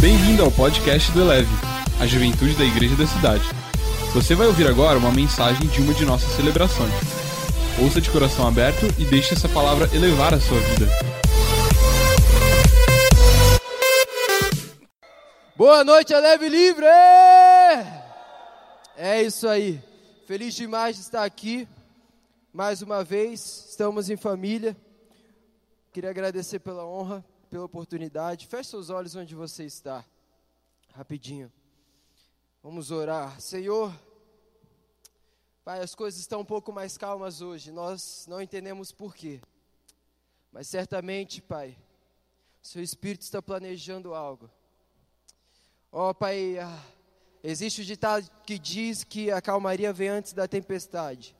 Bem-vindo ao podcast do Eleve, a juventude da igreja da cidade. Você vai ouvir agora uma mensagem de uma de nossas celebrações. Ouça de coração aberto e deixe essa palavra elevar a sua vida. Boa noite, Eleve Livre! É isso aí. Feliz demais de estar aqui. Mais uma vez, estamos em família. Queria agradecer pela honra, pela oportunidade. Feche seus olhos onde você está. Rapidinho. Vamos orar. Senhor, Pai, as coisas estão um pouco mais calmas hoje. Nós não entendemos por quê. Mas certamente, Pai, seu espírito está planejando algo. Ó, oh, Pai, ah, existe o ditado que diz que a calmaria vem antes da tempestade.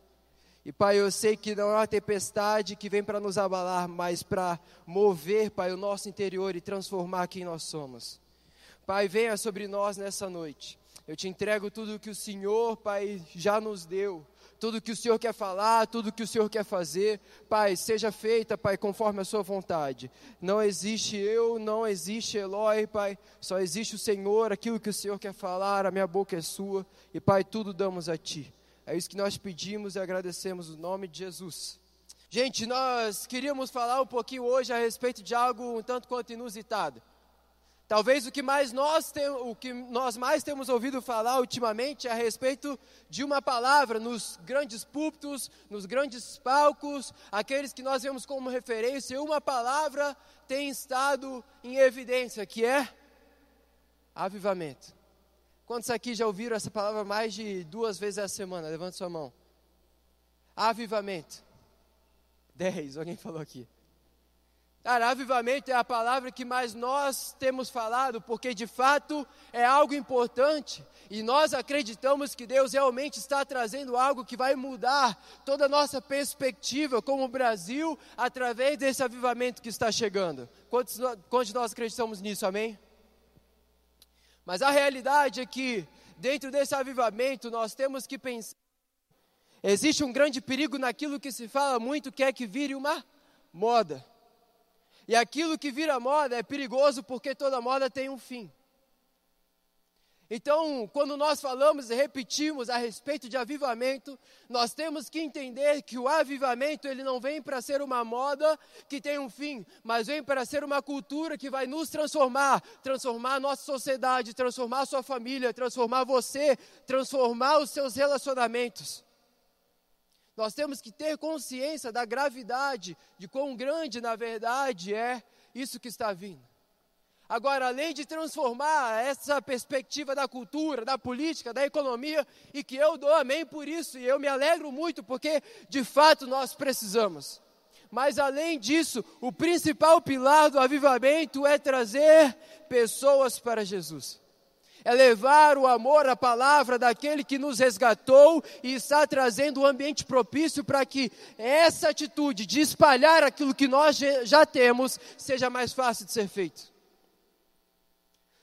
E Pai, eu sei que não é uma tempestade que vem para nos abalar, mas para mover, Pai, o nosso interior e transformar quem nós somos. Pai, venha sobre nós nessa noite. Eu te entrego tudo o que o Senhor, Pai, já nos deu. Tudo que o Senhor quer falar, tudo que o Senhor quer fazer, Pai, seja feita, Pai, conforme a Sua vontade. Não existe eu, não existe Eloy, Pai, só existe o Senhor, aquilo que o Senhor quer falar, a minha boca é Sua, e Pai, tudo damos a Ti. É isso que nós pedimos e agradecemos no nome de Jesus. Gente, nós queríamos falar um pouquinho hoje a respeito de algo um tanto quanto inusitado. Talvez o que, mais nós tem, o que nós mais temos ouvido falar ultimamente é a respeito de uma palavra nos grandes púlpitos, nos grandes palcos, aqueles que nós vemos como referência, uma palavra tem estado em evidência, que é avivamento. Quantos aqui já ouviram essa palavra mais de duas vezes a semana? Levante sua mão. Avivamento. Dez, alguém falou aqui. Cara, avivamento é a palavra que mais nós temos falado, porque de fato é algo importante e nós acreditamos que Deus realmente está trazendo algo que vai mudar toda a nossa perspectiva como Brasil através desse avivamento que está chegando. Quantos, quantos de nós acreditamos nisso, amém? Mas a realidade é que, dentro desse avivamento, nós temos que pensar. Existe um grande perigo naquilo que se fala muito, que é que vire uma moda. E aquilo que vira moda é perigoso porque toda moda tem um fim. Então, quando nós falamos e repetimos a respeito de avivamento, nós temos que entender que o avivamento ele não vem para ser uma moda que tem um fim, mas vem para ser uma cultura que vai nos transformar, transformar a nossa sociedade, transformar a sua família, transformar você, transformar os seus relacionamentos. Nós temos que ter consciência da gravidade, de quão grande na verdade é isso que está vindo. Agora, além de transformar essa perspectiva da cultura, da política, da economia, e que eu dou amém por isso, e eu me alegro muito, porque de fato nós precisamos. Mas além disso, o principal pilar do avivamento é trazer pessoas para Jesus. É levar o amor, a palavra daquele que nos resgatou e está trazendo um ambiente propício para que essa atitude de espalhar aquilo que nós já temos seja mais fácil de ser feito.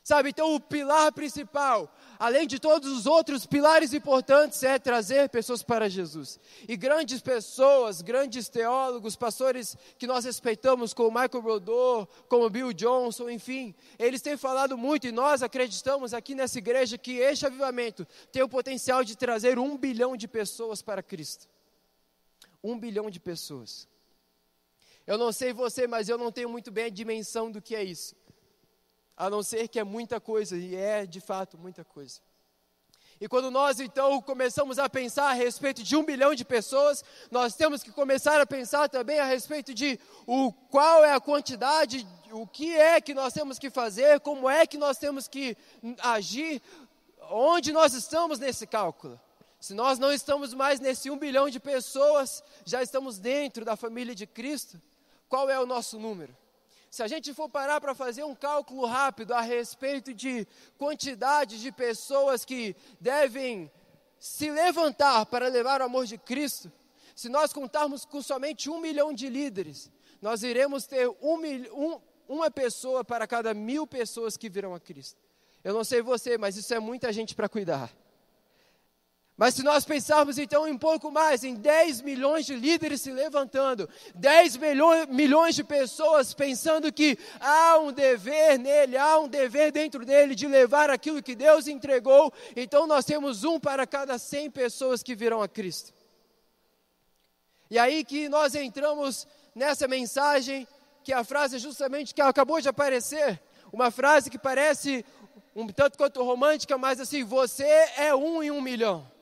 Sabe, então o pilar principal, além de todos os outros pilares importantes, é trazer pessoas para Jesus. E grandes pessoas, grandes teólogos, pastores que nós respeitamos, como Michael Brodor, como Bill Johnson, enfim, eles têm falado muito e nós acreditamos aqui nessa igreja que este avivamento tem o potencial de trazer um bilhão de pessoas para Cristo. Um bilhão de pessoas. Eu não sei você, mas eu não tenho muito bem a dimensão do que é isso a não ser que é muita coisa, e é de fato muita coisa. E quando nós então começamos a pensar a respeito de um bilhão de pessoas, nós temos que começar a pensar também a respeito de o qual é a quantidade, o que é que nós temos que fazer, como é que nós temos que agir, onde nós estamos nesse cálculo. Se nós não estamos mais nesse um bilhão de pessoas, já estamos dentro da família de Cristo, qual é o nosso número? Se a gente for parar para fazer um cálculo rápido a respeito de quantidade de pessoas que devem se levantar para levar o amor de Cristo, se nós contarmos com somente um milhão de líderes, nós iremos ter um, um, uma pessoa para cada mil pessoas que virão a Cristo. Eu não sei você, mas isso é muita gente para cuidar. Mas se nós pensarmos então em um pouco mais, em 10 milhões de líderes se levantando, 10 milhões de pessoas pensando que há um dever nele, há um dever dentro dele de levar aquilo que Deus entregou, então nós temos um para cada 100 pessoas que virão a Cristo. E aí que nós entramos nessa mensagem, que a frase justamente que acabou de aparecer, uma frase que parece um tanto quanto romântica, mas assim, você é um em um milhão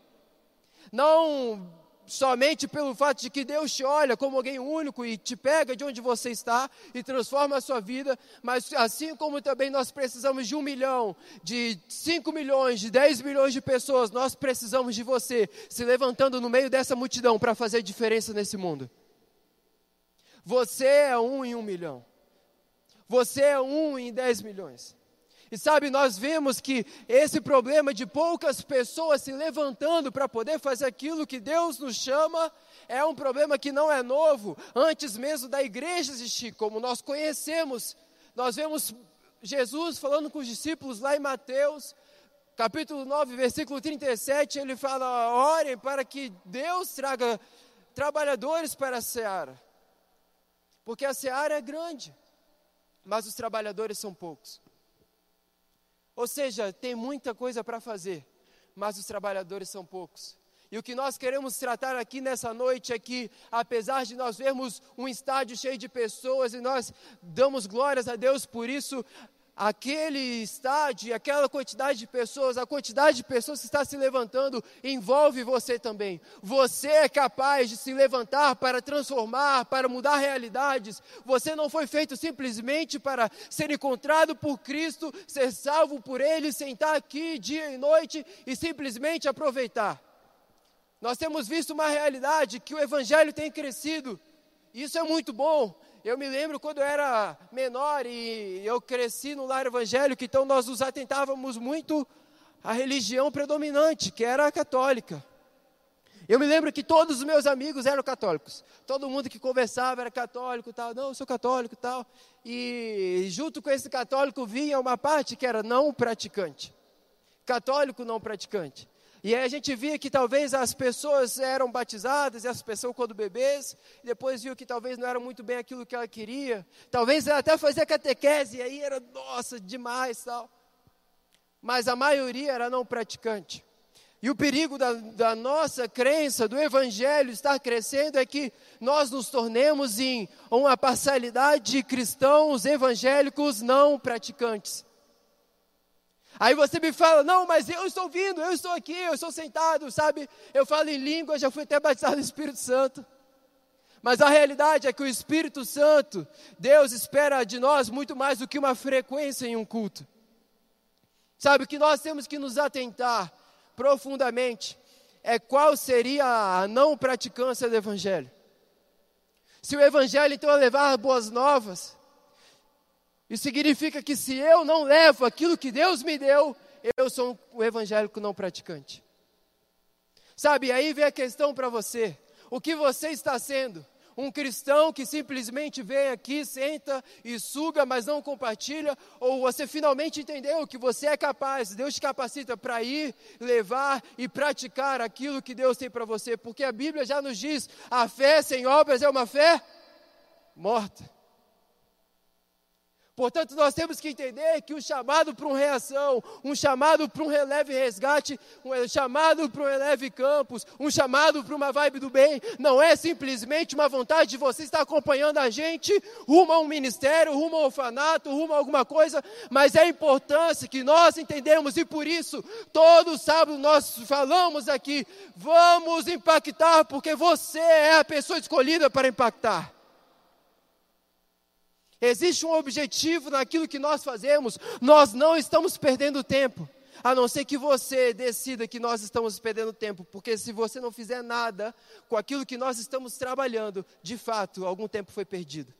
não somente pelo fato de que Deus te olha como alguém único e te pega de onde você está e transforma a sua vida, mas assim como também nós precisamos de um milhão, de cinco milhões, de dez milhões de pessoas, nós precisamos de você se levantando no meio dessa multidão para fazer diferença nesse mundo. Você é um em um milhão. Você é um em dez milhões. E sabe, nós vemos que esse problema de poucas pessoas se levantando para poder fazer aquilo que Deus nos chama é um problema que não é novo, antes mesmo da igreja existir, como nós conhecemos. Nós vemos Jesus falando com os discípulos lá em Mateus, capítulo 9, versículo 37, ele fala: orem para que Deus traga trabalhadores para a seara, porque a seara é grande, mas os trabalhadores são poucos. Ou seja, tem muita coisa para fazer, mas os trabalhadores são poucos. E o que nós queremos tratar aqui nessa noite é que, apesar de nós vermos um estádio cheio de pessoas e nós damos glórias a Deus por isso, aquele estádio, aquela quantidade de pessoas, a quantidade de pessoas que está se levantando envolve você também. Você é capaz de se levantar para transformar, para mudar realidades. Você não foi feito simplesmente para ser encontrado por Cristo, ser salvo por Ele, sentar aqui dia e noite e simplesmente aproveitar. Nós temos visto uma realidade que o Evangelho tem crescido. Isso é muito bom, eu me lembro quando eu era menor e eu cresci no lar evangélico, então nós nos atentávamos muito à religião predominante, que era a católica. Eu me lembro que todos os meus amigos eram católicos. Todo mundo que conversava era católico, tal. Não, eu sou católico, tal. E junto com esse católico vinha uma parte que era não praticante. Católico não praticante. E aí a gente via que talvez as pessoas eram batizadas, e as pessoas quando bebês, depois viu que talvez não era muito bem aquilo que ela queria. Talvez ela até fazia catequese, e aí era, nossa, demais tal. Mas a maioria era não praticante. E o perigo da, da, nossa crença, do evangelho estar crescendo, é que nós nos tornemos em uma parcialidade de cristãos evangélicos não praticantes. Aí você me fala, não, mas eu estou vindo, eu estou aqui, eu estou sentado, sabe? Eu falo em língua, já fui até batizado no Espírito Santo. Mas a realidade é que o Espírito Santo, Deus espera de nós muito mais do que uma frequência em um culto. Sabe, o que nós temos que nos atentar profundamente é qual seria a não praticância do Evangelho. Se o Evangelho então é levar boas novas, isso significa que se eu não levo aquilo que Deus me deu, eu sou um evangélico não praticante. Sabe, aí vem a questão para você: o que você está sendo? Um cristão que simplesmente vem aqui, senta e suga, mas não compartilha? Ou você finalmente entendeu que você é capaz, Deus te capacita para ir, levar e praticar aquilo que Deus tem para você? Porque a Bíblia já nos diz: a fé sem obras é uma fé morta. Portanto, nós temos que entender que o chamado para uma reação, um chamado para um releve resgate, um chamado para um releve campus, um chamado para uma vibe do bem, não é simplesmente uma vontade de você estar acompanhando a gente rumo a um ministério, rumo a um orfanato, rumo a alguma coisa, mas é a importância que nós entendemos e por isso, todo sábado nós falamos aqui, vamos impactar, porque você é a pessoa escolhida para impactar. Existe um objetivo naquilo que nós fazemos, nós não estamos perdendo tempo. A não ser que você decida que nós estamos perdendo tempo, porque se você não fizer nada com aquilo que nós estamos trabalhando, de fato, algum tempo foi perdido.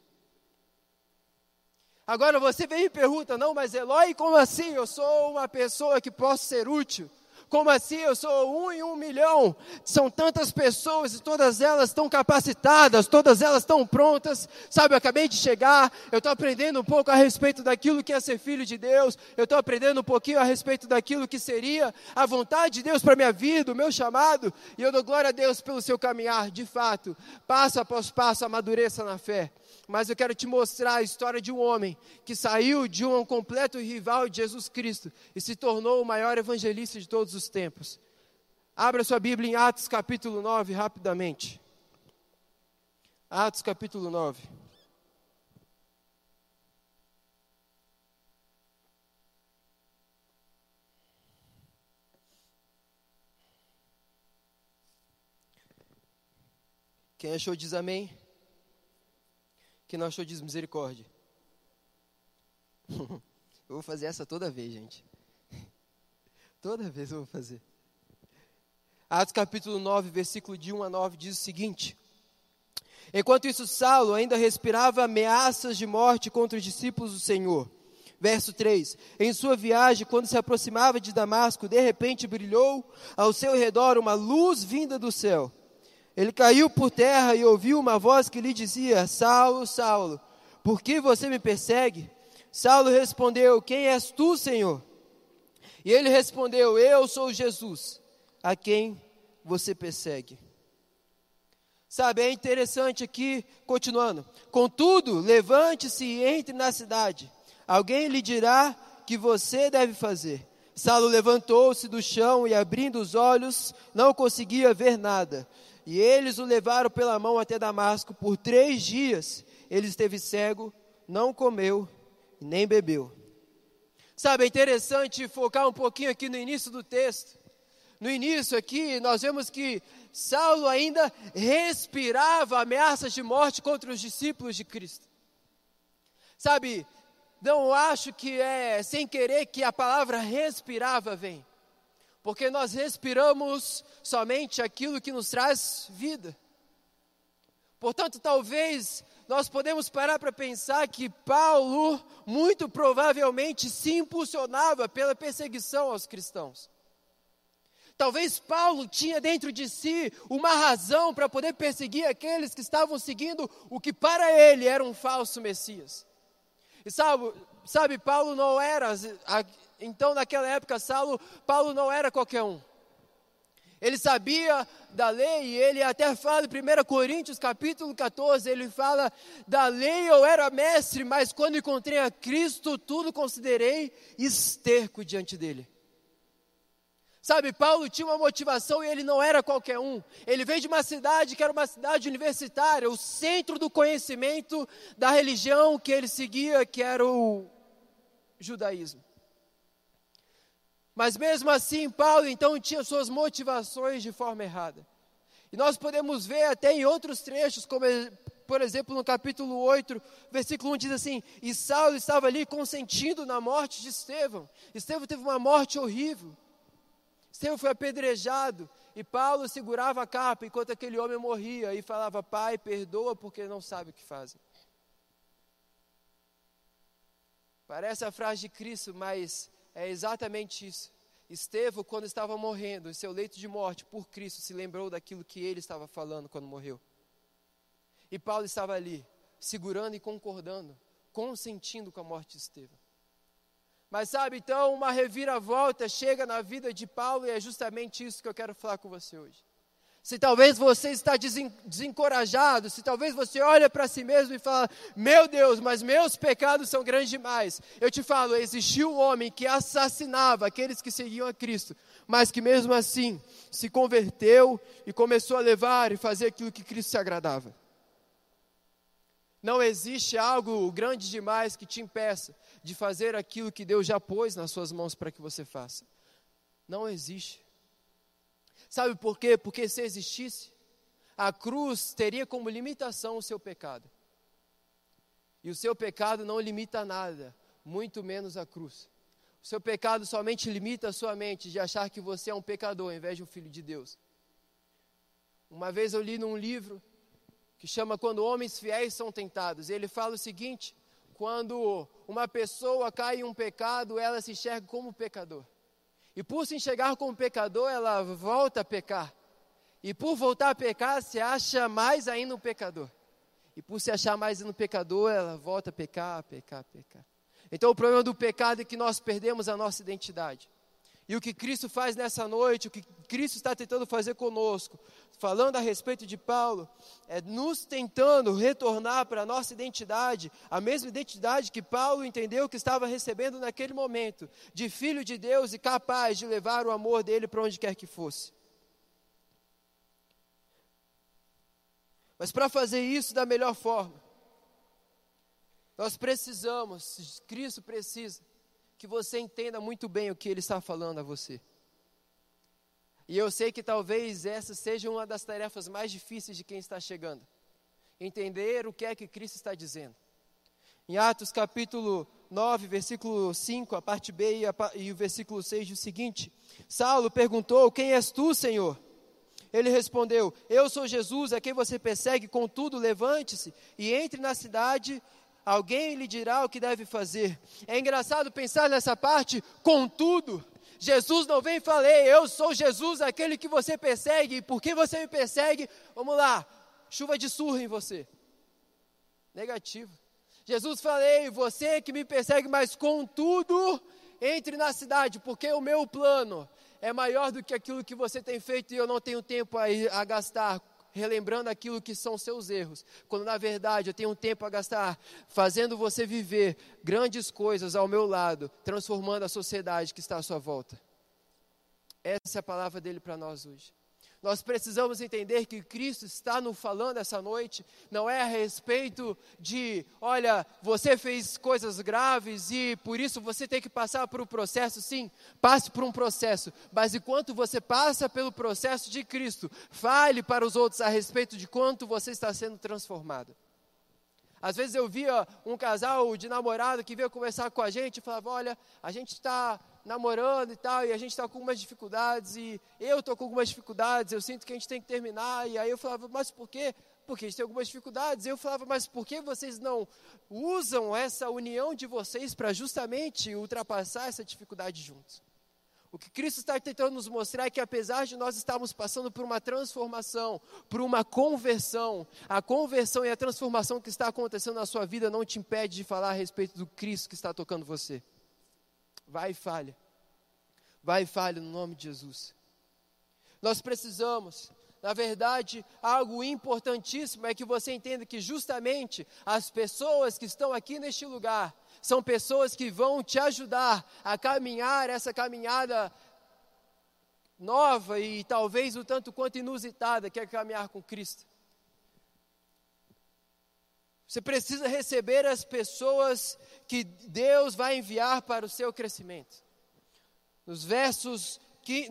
Agora você vem e pergunta: não, mas Eloy, como assim? Eu sou uma pessoa que posso ser útil. Como assim? Eu sou um em um milhão. São tantas pessoas e todas elas estão capacitadas, todas elas estão prontas. Sabe, eu acabei de chegar, eu estou aprendendo um pouco a respeito daquilo que é ser filho de Deus, eu estou aprendendo um pouquinho a respeito daquilo que seria a vontade de Deus para a minha vida, o meu chamado, e eu dou glória a Deus pelo seu caminhar, de fato, passo após passo, amadureça na fé mas eu quero te mostrar a história de um homem que saiu de um completo rival de Jesus Cristo e se tornou o maior evangelista de todos os tempos. Abra sua Bíblia em Atos capítulo 9, rapidamente. Atos capítulo 9. Quem achou diz amém. Quem não achou diz misericórdia. eu vou fazer essa toda vez, gente. Toda vez eu vou fazer. Atos capítulo 9, versículo de 1 a 9 diz o seguinte: Enquanto isso, Saulo ainda respirava ameaças de morte contra os discípulos do Senhor. Verso 3: Em sua viagem, quando se aproximava de Damasco, de repente brilhou ao seu redor uma luz vinda do céu. Ele caiu por terra e ouviu uma voz que lhe dizia: Saulo, Saulo, por que você me persegue? Saulo respondeu: Quem és tu, Senhor? E ele respondeu: Eu sou Jesus, a quem você persegue. Sabe, é interessante aqui, continuando. Contudo, levante-se e entre na cidade. Alguém lhe dirá que você deve fazer. Saulo levantou-se do chão e, abrindo os olhos, não conseguia ver nada. E eles o levaram pela mão até Damasco. Por três dias ele esteve cego, não comeu nem bebeu. Sabe, é interessante focar um pouquinho aqui no início do texto. No início aqui, nós vemos que Saulo ainda respirava ameaças de morte contra os discípulos de Cristo. Sabe, não acho que é sem querer que a palavra respirava vem porque nós respiramos somente aquilo que nos traz vida. Portanto, talvez nós podemos parar para pensar que Paulo muito provavelmente se impulsionava pela perseguição aos cristãos. Talvez Paulo tinha dentro de si uma razão para poder perseguir aqueles que estavam seguindo o que para ele era um falso Messias. E sabe, sabe Paulo não era então, naquela época, Saulo, Paulo não era qualquer um. Ele sabia da lei e ele até fala em 1 Coríntios capítulo 14, ele fala, da lei eu era mestre, mas quando encontrei a Cristo, tudo considerei esterco diante dele. Sabe, Paulo tinha uma motivação e ele não era qualquer um. Ele veio de uma cidade que era uma cidade universitária, o centro do conhecimento da religião que ele seguia, que era o judaísmo. Mas mesmo assim, Paulo então tinha suas motivações de forma errada. E nós podemos ver até em outros trechos, como por exemplo no capítulo 8, versículo 1 diz assim: E Saulo estava ali consentindo na morte de Estevão. Estevão teve uma morte horrível. Estevão foi apedrejado. E Paulo segurava a capa enquanto aquele homem morria e falava: Pai, perdoa porque não sabe o que fazem. Parece a frase de Cristo, mas é exatamente isso. Estevão, quando estava morrendo, em seu leito de morte por Cristo, se lembrou daquilo que ele estava falando quando morreu. E Paulo estava ali, segurando e concordando, consentindo com a morte de Estevão. Mas sabe, então, uma reviravolta chega na vida de Paulo e é justamente isso que eu quero falar com você hoje se talvez você está desencorajado, se talvez você olha para si mesmo e fala: Meu Deus, mas meus pecados são grandes demais. Eu te falo: existiu um homem que assassinava aqueles que seguiam a Cristo, mas que mesmo assim se converteu e começou a levar e fazer aquilo que Cristo se agradava. Não existe algo grande demais que te impeça de fazer aquilo que Deus já pôs nas suas mãos para que você faça. Não existe. Sabe por quê? Porque se existisse, a cruz teria como limitação o seu pecado. E o seu pecado não limita nada, muito menos a cruz. O seu pecado somente limita a sua mente de achar que você é um pecador ao invés de um filho de Deus. Uma vez eu li num livro que chama Quando Homens Fiéis São Tentados. Ele fala o seguinte: quando uma pessoa cai em um pecado, ela se enxerga como pecador. E por se enxergar como pecador, ela volta a pecar. E por voltar a pecar, se acha mais ainda um pecador. E por se achar mais ainda um pecador, ela volta a pecar, pecar, pecar. Então o problema do pecado é que nós perdemos a nossa identidade. E o que Cristo faz nessa noite, o que Cristo está tentando fazer conosco, falando a respeito de Paulo, é nos tentando retornar para a nossa identidade, a mesma identidade que Paulo entendeu que estava recebendo naquele momento, de filho de Deus e capaz de levar o amor dele para onde quer que fosse. Mas para fazer isso da melhor forma, nós precisamos, Cristo precisa, que você entenda muito bem o que Ele está falando a você. E eu sei que talvez essa seja uma das tarefas mais difíceis de quem está chegando. Entender o que é que Cristo está dizendo. Em Atos capítulo 9, versículo 5, a parte B e, a, e o versículo 6 diz o seguinte: Saulo perguntou: Quem és tu, Senhor? Ele respondeu: Eu sou Jesus, a quem você persegue, contudo, levante-se e entre na cidade, alguém lhe dirá o que deve fazer. É engraçado pensar nessa parte, contudo. Jesus não vem e falei, eu sou Jesus, aquele que você persegue, e por que você me persegue? Vamos lá, chuva de surra em você. Negativo. Jesus falei, você que me persegue, mas contudo, entre na cidade, porque o meu plano é maior do que aquilo que você tem feito e eu não tenho tempo a, a gastar relembrando aquilo que são seus erros, quando na verdade eu tenho um tempo a gastar fazendo você viver grandes coisas ao meu lado, transformando a sociedade que está à sua volta. Essa é a palavra dele para nós hoje. Nós precisamos entender que Cristo está nos falando essa noite, não é a respeito de, olha, você fez coisas graves e por isso você tem que passar por um processo. Sim, passe por um processo, mas enquanto você passa pelo processo de Cristo, fale para os outros a respeito de quanto você está sendo transformado. Às vezes eu via um casal de namorado que veio conversar com a gente e falava: Olha, a gente está namorando e tal, e a gente está com algumas dificuldades, e eu estou com algumas dificuldades, eu sinto que a gente tem que terminar. E aí eu falava: Mas por quê? Porque a gente tem algumas dificuldades. E eu falava: Mas por que vocês não usam essa união de vocês para justamente ultrapassar essa dificuldade juntos? O que Cristo está tentando nos mostrar é que, apesar de nós estarmos passando por uma transformação, por uma conversão, a conversão e a transformação que está acontecendo na sua vida não te impede de falar a respeito do Cristo que está tocando você. Vai e falha. Vai e falha no nome de Jesus. Nós precisamos, na verdade, algo importantíssimo é que você entenda que justamente as pessoas que estão aqui neste lugar, são pessoas que vão te ajudar a caminhar essa caminhada nova e talvez o tanto quanto inusitada que é caminhar com Cristo. Você precisa receber as pessoas que Deus vai enviar para o seu crescimento. Nos versos,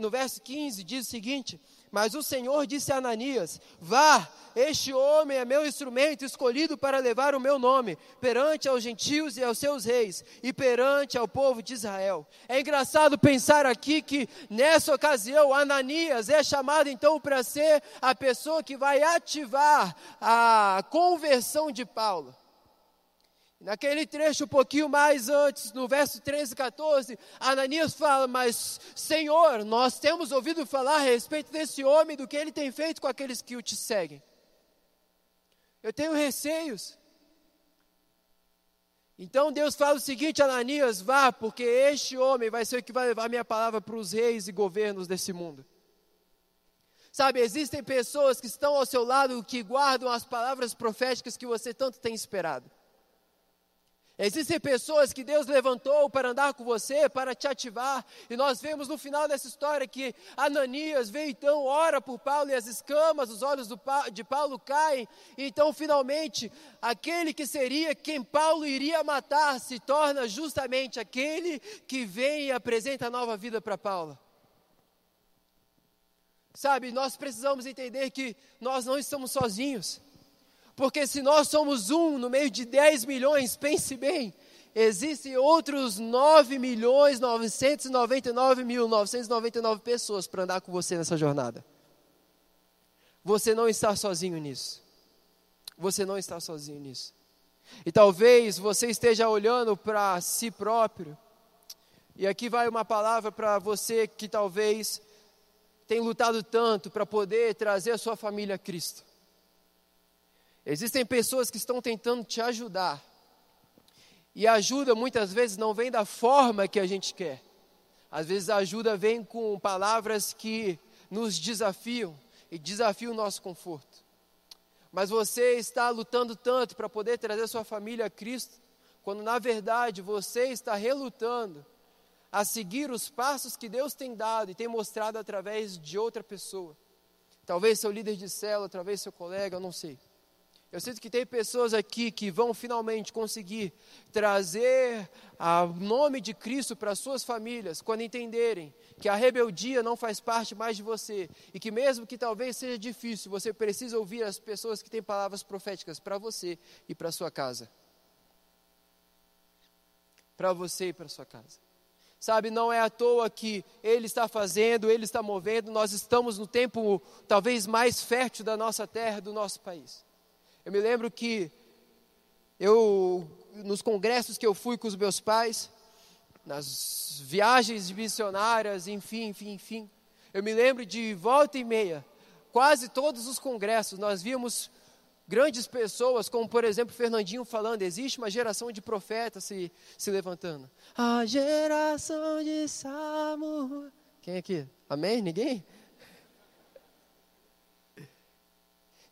no verso 15 diz o seguinte: mas o Senhor disse a Ananias: Vá, este homem é meu instrumento escolhido para levar o meu nome perante aos gentios e aos seus reis e perante ao povo de Israel. É engraçado pensar aqui que nessa ocasião Ananias é chamado então para ser a pessoa que vai ativar a conversão de Paulo. Naquele trecho, um pouquinho mais antes, no verso 13 e 14, Ananias fala: Mas, Senhor, nós temos ouvido falar a respeito desse homem, do que ele tem feito com aqueles que o te seguem. Eu tenho receios. Então Deus fala o seguinte: Ananias, vá, porque este homem vai ser o que vai levar minha palavra para os reis e governos desse mundo. Sabe, existem pessoas que estão ao seu lado que guardam as palavras proféticas que você tanto tem esperado. Existem pessoas que Deus levantou para andar com você, para te ativar, e nós vemos no final dessa história que Ananias veio então, ora por Paulo e as escamas dos olhos de Paulo caem, e então finalmente aquele que seria quem Paulo iria matar se torna justamente aquele que vem e apresenta nova vida para Paulo. Sabe, nós precisamos entender que nós não estamos sozinhos. Porque se nós somos um no meio de 10 milhões, pense bem, existem outros 9 milhões 999 mil 999 pessoas para andar com você nessa jornada. Você não está sozinho nisso. Você não está sozinho nisso. E talvez você esteja olhando para si próprio E aqui vai uma palavra para você que talvez tem lutado tanto para poder trazer a sua família a Cristo. Existem pessoas que estão tentando te ajudar. E a ajuda muitas vezes não vem da forma que a gente quer. Às vezes a ajuda vem com palavras que nos desafiam e desafiam o nosso conforto. Mas você está lutando tanto para poder trazer sua família a Cristo, quando na verdade você está relutando a seguir os passos que Deus tem dado e tem mostrado através de outra pessoa. Talvez seu líder de célula, talvez seu colega, eu não sei. Eu sinto que tem pessoas aqui que vão finalmente conseguir trazer o nome de Cristo para suas famílias, quando entenderem que a rebeldia não faz parte mais de você e que, mesmo que talvez seja difícil, você precisa ouvir as pessoas que têm palavras proféticas para você e para sua casa. Para você e para sua casa. Sabe, não é à toa que Ele está fazendo, Ele está movendo, nós estamos no tempo talvez mais fértil da nossa terra, do nosso país. Eu me lembro que eu, nos congressos que eu fui com os meus pais, nas viagens missionárias, enfim, enfim, enfim, eu me lembro de volta e meia, quase todos os congressos, nós víamos grandes pessoas, como por exemplo Fernandinho falando, existe uma geração de profetas se, se levantando. A geração de Samuel. Quem aqui? Amém? Ninguém?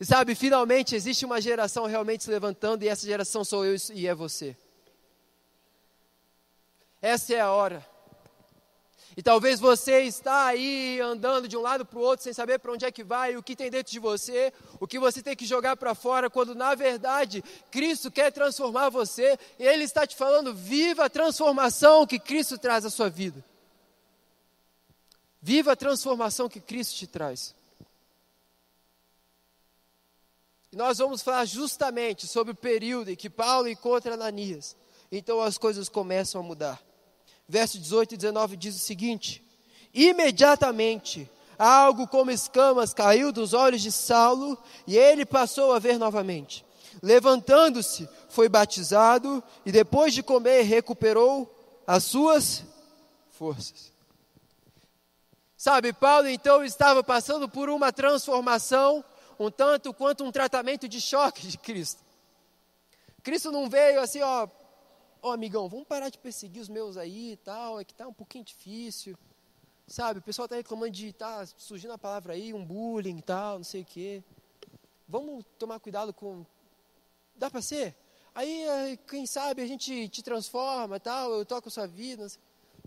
E sabe, finalmente existe uma geração realmente se levantando, e essa geração sou eu e é você. Essa é a hora. E talvez você está aí andando de um lado para o outro sem saber para onde é que vai, o que tem dentro de você, o que você tem que jogar para fora, quando na verdade Cristo quer transformar você, e Ele está te falando: viva a transformação que Cristo traz à sua vida. Viva a transformação que Cristo te traz. E nós vamos falar justamente sobre o período em que Paulo encontra Ananias. Então as coisas começam a mudar. Verso 18 e 19 diz o seguinte: Imediatamente algo como escamas caiu dos olhos de Saulo e ele passou a ver novamente. Levantando-se, foi batizado e depois de comer recuperou as suas forças. Sabe, Paulo então estava passando por uma transformação um tanto quanto um tratamento de choque de Cristo. Cristo não veio assim, ó, ó amigão, vamos parar de perseguir os meus aí e tal, é que tá um pouquinho difícil. Sabe, o pessoal tá reclamando de tá surgindo a palavra aí, um bullying e tal, não sei o quê. Vamos tomar cuidado com dá para ser? Aí, quem sabe a gente te transforma, tal, eu toco sua vida.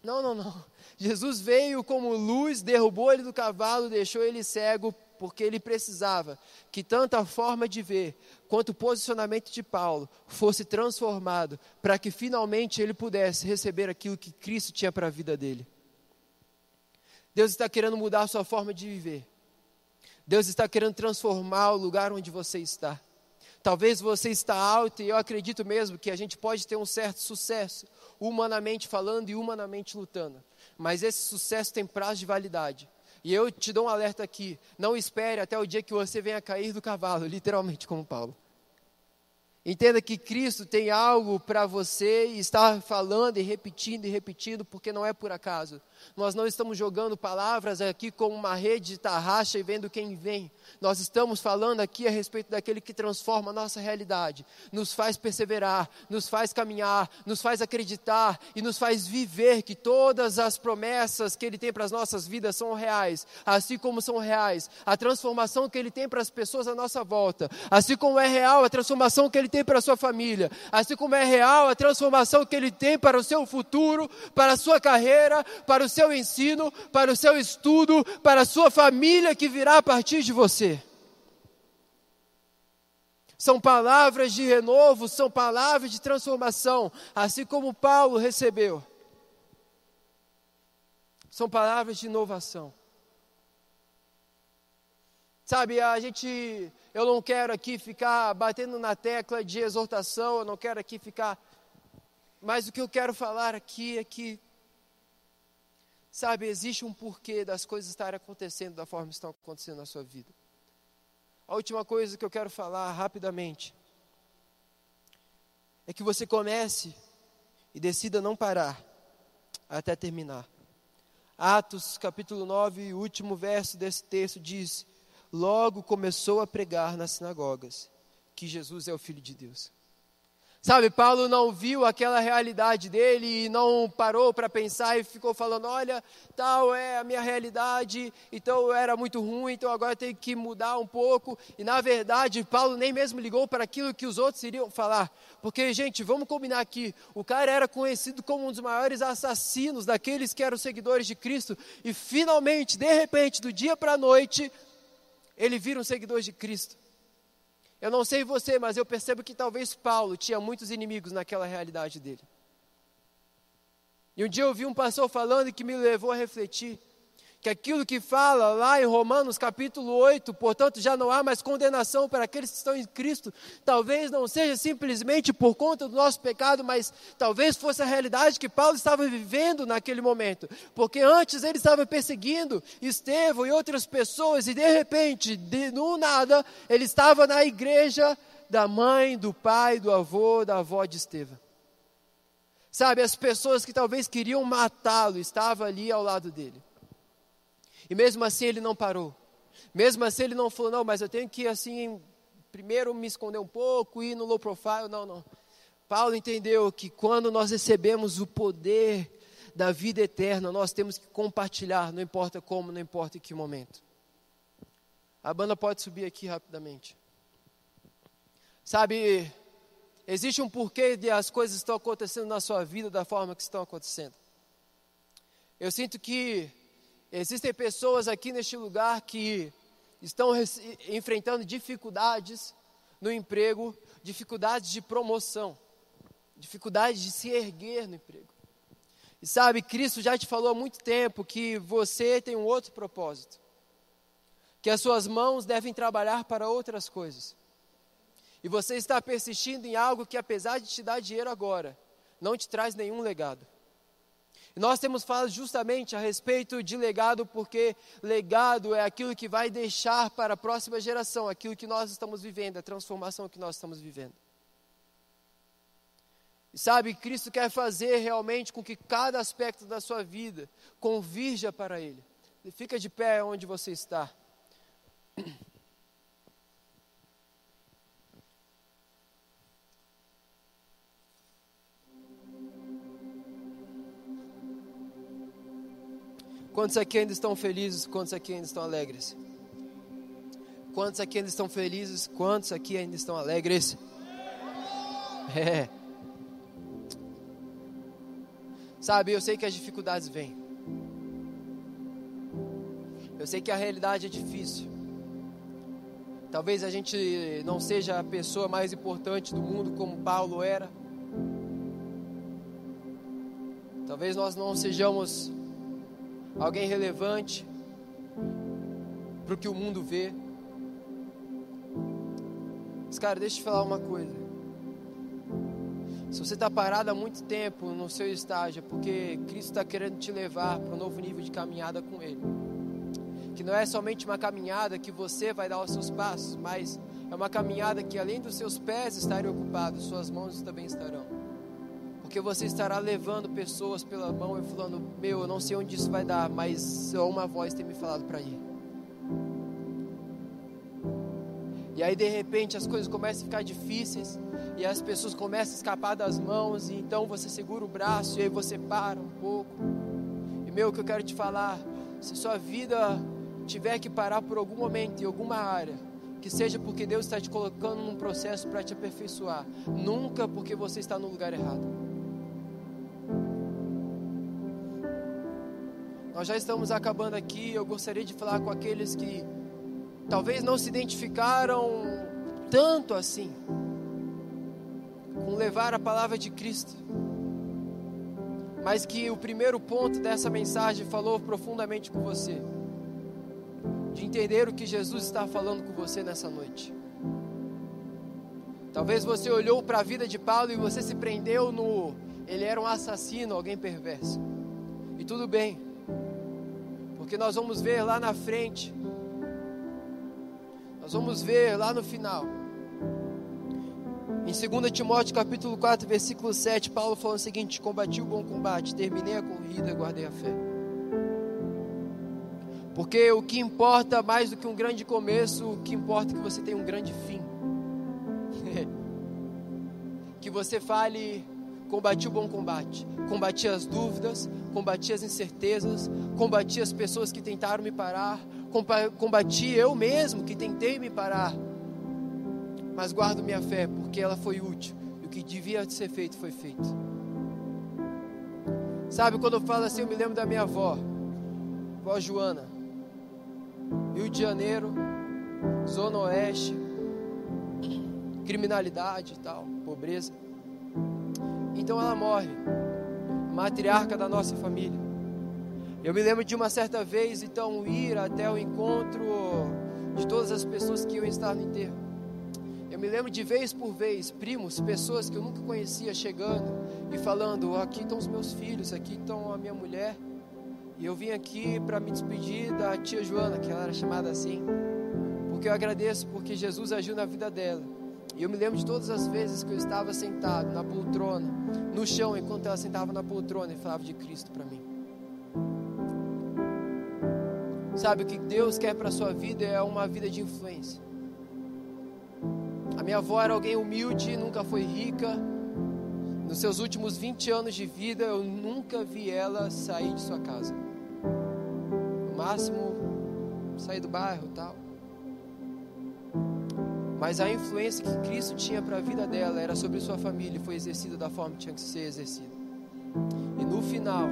Não, não, não. Jesus veio como luz, derrubou ele do cavalo, deixou ele cego porque ele precisava que tanto a forma de ver quanto o posicionamento de Paulo fosse transformado para que finalmente ele pudesse receber aquilo que Cristo tinha para a vida dele. Deus está querendo mudar a sua forma de viver. Deus está querendo transformar o lugar onde você está. Talvez você está alto e eu acredito mesmo que a gente pode ter um certo sucesso, humanamente falando e humanamente lutando. Mas esse sucesso tem prazo de validade. E eu te dou um alerta aqui: não espere até o dia que você venha cair do cavalo, literalmente, como Paulo. Entenda que Cristo tem algo para você e está falando e repetindo e repetindo, porque não é por acaso. Nós não estamos jogando palavras aqui como uma rede de tarraxa e vendo quem vem. Nós estamos falando aqui a respeito daquele que transforma a nossa realidade, nos faz perseverar, nos faz caminhar, nos faz acreditar e nos faz viver que todas as promessas que Ele tem para as nossas vidas são reais, assim como são reais a transformação que Ele tem para as pessoas à nossa volta, assim como é real a transformação que Ele tem para a sua família, assim como é real a transformação que Ele tem para o seu futuro, para a sua carreira, para o seu ensino, para o seu estudo, para a sua família que virá a partir de você. São palavras de renovo, são palavras de transformação, assim como Paulo recebeu. São palavras de inovação. Sabe, a gente, eu não quero aqui ficar batendo na tecla de exortação, eu não quero aqui ficar. Mas o que eu quero falar aqui é que Sabe, existe um porquê das coisas estarem acontecendo da forma que estão acontecendo na sua vida. A última coisa que eu quero falar rapidamente é que você comece e decida não parar até terminar. Atos capítulo 9, o último verso desse texto diz: Logo começou a pregar nas sinagogas que Jesus é o Filho de Deus. Sabe, Paulo não viu aquela realidade dele e não parou para pensar e ficou falando: olha, tal é a minha realidade, então era muito ruim, então agora tem que mudar um pouco. E na verdade, Paulo nem mesmo ligou para aquilo que os outros iriam falar. Porque, gente, vamos combinar aqui: o cara era conhecido como um dos maiores assassinos daqueles que eram seguidores de Cristo, e finalmente, de repente, do dia para a noite, ele vira um seguidor de Cristo. Eu não sei você, mas eu percebo que talvez Paulo tinha muitos inimigos naquela realidade dele. E um dia eu vi um pastor falando que me levou a refletir que aquilo que fala lá em Romanos capítulo 8, portanto já não há mais condenação para aqueles que estão em Cristo, talvez não seja simplesmente por conta do nosso pecado, mas talvez fosse a realidade que Paulo estava vivendo naquele momento, porque antes ele estava perseguindo Estevão e outras pessoas, e de repente, de, no nada, ele estava na igreja da mãe, do pai, do avô, da avó de Estevão. Sabe, as pessoas que talvez queriam matá-lo estavam ali ao lado dele. E mesmo assim ele não parou. Mesmo assim ele não falou, não, mas eu tenho que assim, primeiro me esconder um pouco, ir no low profile. Não, não. Paulo entendeu que quando nós recebemos o poder da vida eterna, nós temos que compartilhar, não importa como, não importa em que momento. A banda pode subir aqui rapidamente. Sabe, existe um porquê de as coisas estão acontecendo na sua vida da forma que estão acontecendo. Eu sinto que Existem pessoas aqui neste lugar que estão enfrentando dificuldades no emprego, dificuldades de promoção, dificuldades de se erguer no emprego. E sabe, Cristo já te falou há muito tempo que você tem um outro propósito, que as suas mãos devem trabalhar para outras coisas. E você está persistindo em algo que, apesar de te dar dinheiro agora, não te traz nenhum legado. Nós temos falado justamente a respeito de legado, porque legado é aquilo que vai deixar para a próxima geração aquilo que nós estamos vivendo, a transformação que nós estamos vivendo. E sabe, Cristo quer fazer realmente com que cada aspecto da sua vida convirja para Ele. Fica de pé onde você está. Quantos aqui ainda estão felizes? Quantos aqui ainda estão alegres? Quantos aqui ainda estão felizes? Quantos aqui ainda estão alegres? É. Sabe, eu sei que as dificuldades vêm. Eu sei que a realidade é difícil. Talvez a gente não seja a pessoa mais importante do mundo como Paulo era. Talvez nós não sejamos alguém relevante para o que o mundo vê. Mas, cara, deixa eu te falar uma coisa. Se você está parado há muito tempo no seu estágio, é porque Cristo está querendo te levar para um novo nível de caminhada com Ele. Que não é somente uma caminhada que você vai dar os seus passos, mas é uma caminhada que além dos seus pés estarem ocupados, suas mãos também estarão. Porque você estará levando pessoas pela mão e falando: Meu, eu não sei onde isso vai dar, mas só uma voz tem me falado para ir. E aí de repente as coisas começam a ficar difíceis e as pessoas começam a escapar das mãos e então você segura o braço e aí você para um pouco. E meu, o que eu quero te falar, se sua vida tiver que parar por algum momento em alguma área, que seja porque Deus está te colocando num processo para te aperfeiçoar, nunca porque você está no lugar errado. Nós já estamos acabando aqui. Eu gostaria de falar com aqueles que talvez não se identificaram tanto assim com levar a palavra de Cristo, mas que o primeiro ponto dessa mensagem falou profundamente com você, de entender o que Jesus está falando com você nessa noite. Talvez você olhou para a vida de Paulo e você se prendeu no ele era um assassino, alguém perverso. E tudo bem. Porque nós vamos ver lá na frente. Nós vamos ver lá no final. Em 2 Timóteo capítulo 4, versículo 7, Paulo falando o seguinte: Combati o bom combate, terminei a corrida, guardei a fé. Porque o que importa mais do que um grande começo, o que importa é que você tenha um grande fim. que você fale, combati o bom combate, combati as dúvidas, combati as incertezas, combati as pessoas que tentaram me parar, combati eu mesmo que tentei me parar mas guardo minha fé porque ela foi útil e o que devia ser feito foi feito. Sabe, quando eu falo assim, eu me lembro da minha avó, avó Joana, Rio de Janeiro, Zona Oeste, criminalidade e tal, pobreza. Então ela morre, matriarca da nossa família. Eu me lembro de uma certa vez, então, ir até o encontro de todas as pessoas que iam estar no enterro. Eu me lembro de vez por vez, primos, pessoas que eu nunca conhecia chegando e falando: aqui estão os meus filhos, aqui estão a minha mulher. E eu vim aqui para me despedir da tia Joana, que ela era chamada assim, porque eu agradeço porque Jesus agiu na vida dela. E eu me lembro de todas as vezes que eu estava sentado na poltrona, no chão, enquanto ela sentava na poltrona e falava de Cristo para mim. Sabe, o que Deus quer para a sua vida é uma vida de influência. A minha avó era alguém humilde, nunca foi rica. Nos seus últimos 20 anos de vida, eu nunca vi ela sair de sua casa. No máximo, sair do bairro tal. Mas a influência que Cristo tinha para a vida dela era sobre sua família e foi exercida da forma que tinha que ser exercida. E no final,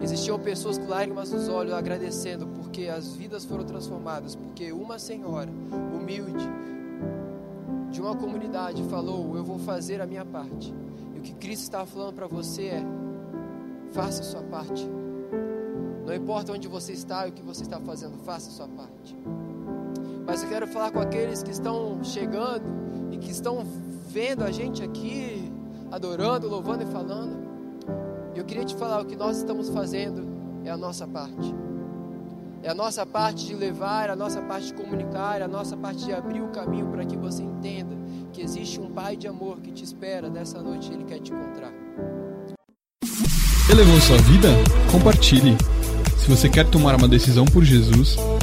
existiam pessoas com lágrimas nos olhos agradecendo porque as vidas foram transformadas, porque uma senhora humilde de uma comunidade falou: Eu vou fazer a minha parte. E o que Cristo está falando para você é: faça a sua parte. Não importa onde você está e o que você está fazendo, faça a sua parte. Mas eu quero falar com aqueles que estão chegando e que estão vendo a gente aqui, adorando, louvando e falando. E eu queria te falar: o que nós estamos fazendo é a nossa parte. É a nossa parte de levar, a nossa parte de comunicar, a nossa parte de abrir o caminho para que você entenda que existe um Pai de amor que te espera nessa noite e Ele quer te encontrar. Elevou sua vida? Compartilhe. Se você quer tomar uma decisão por Jesus,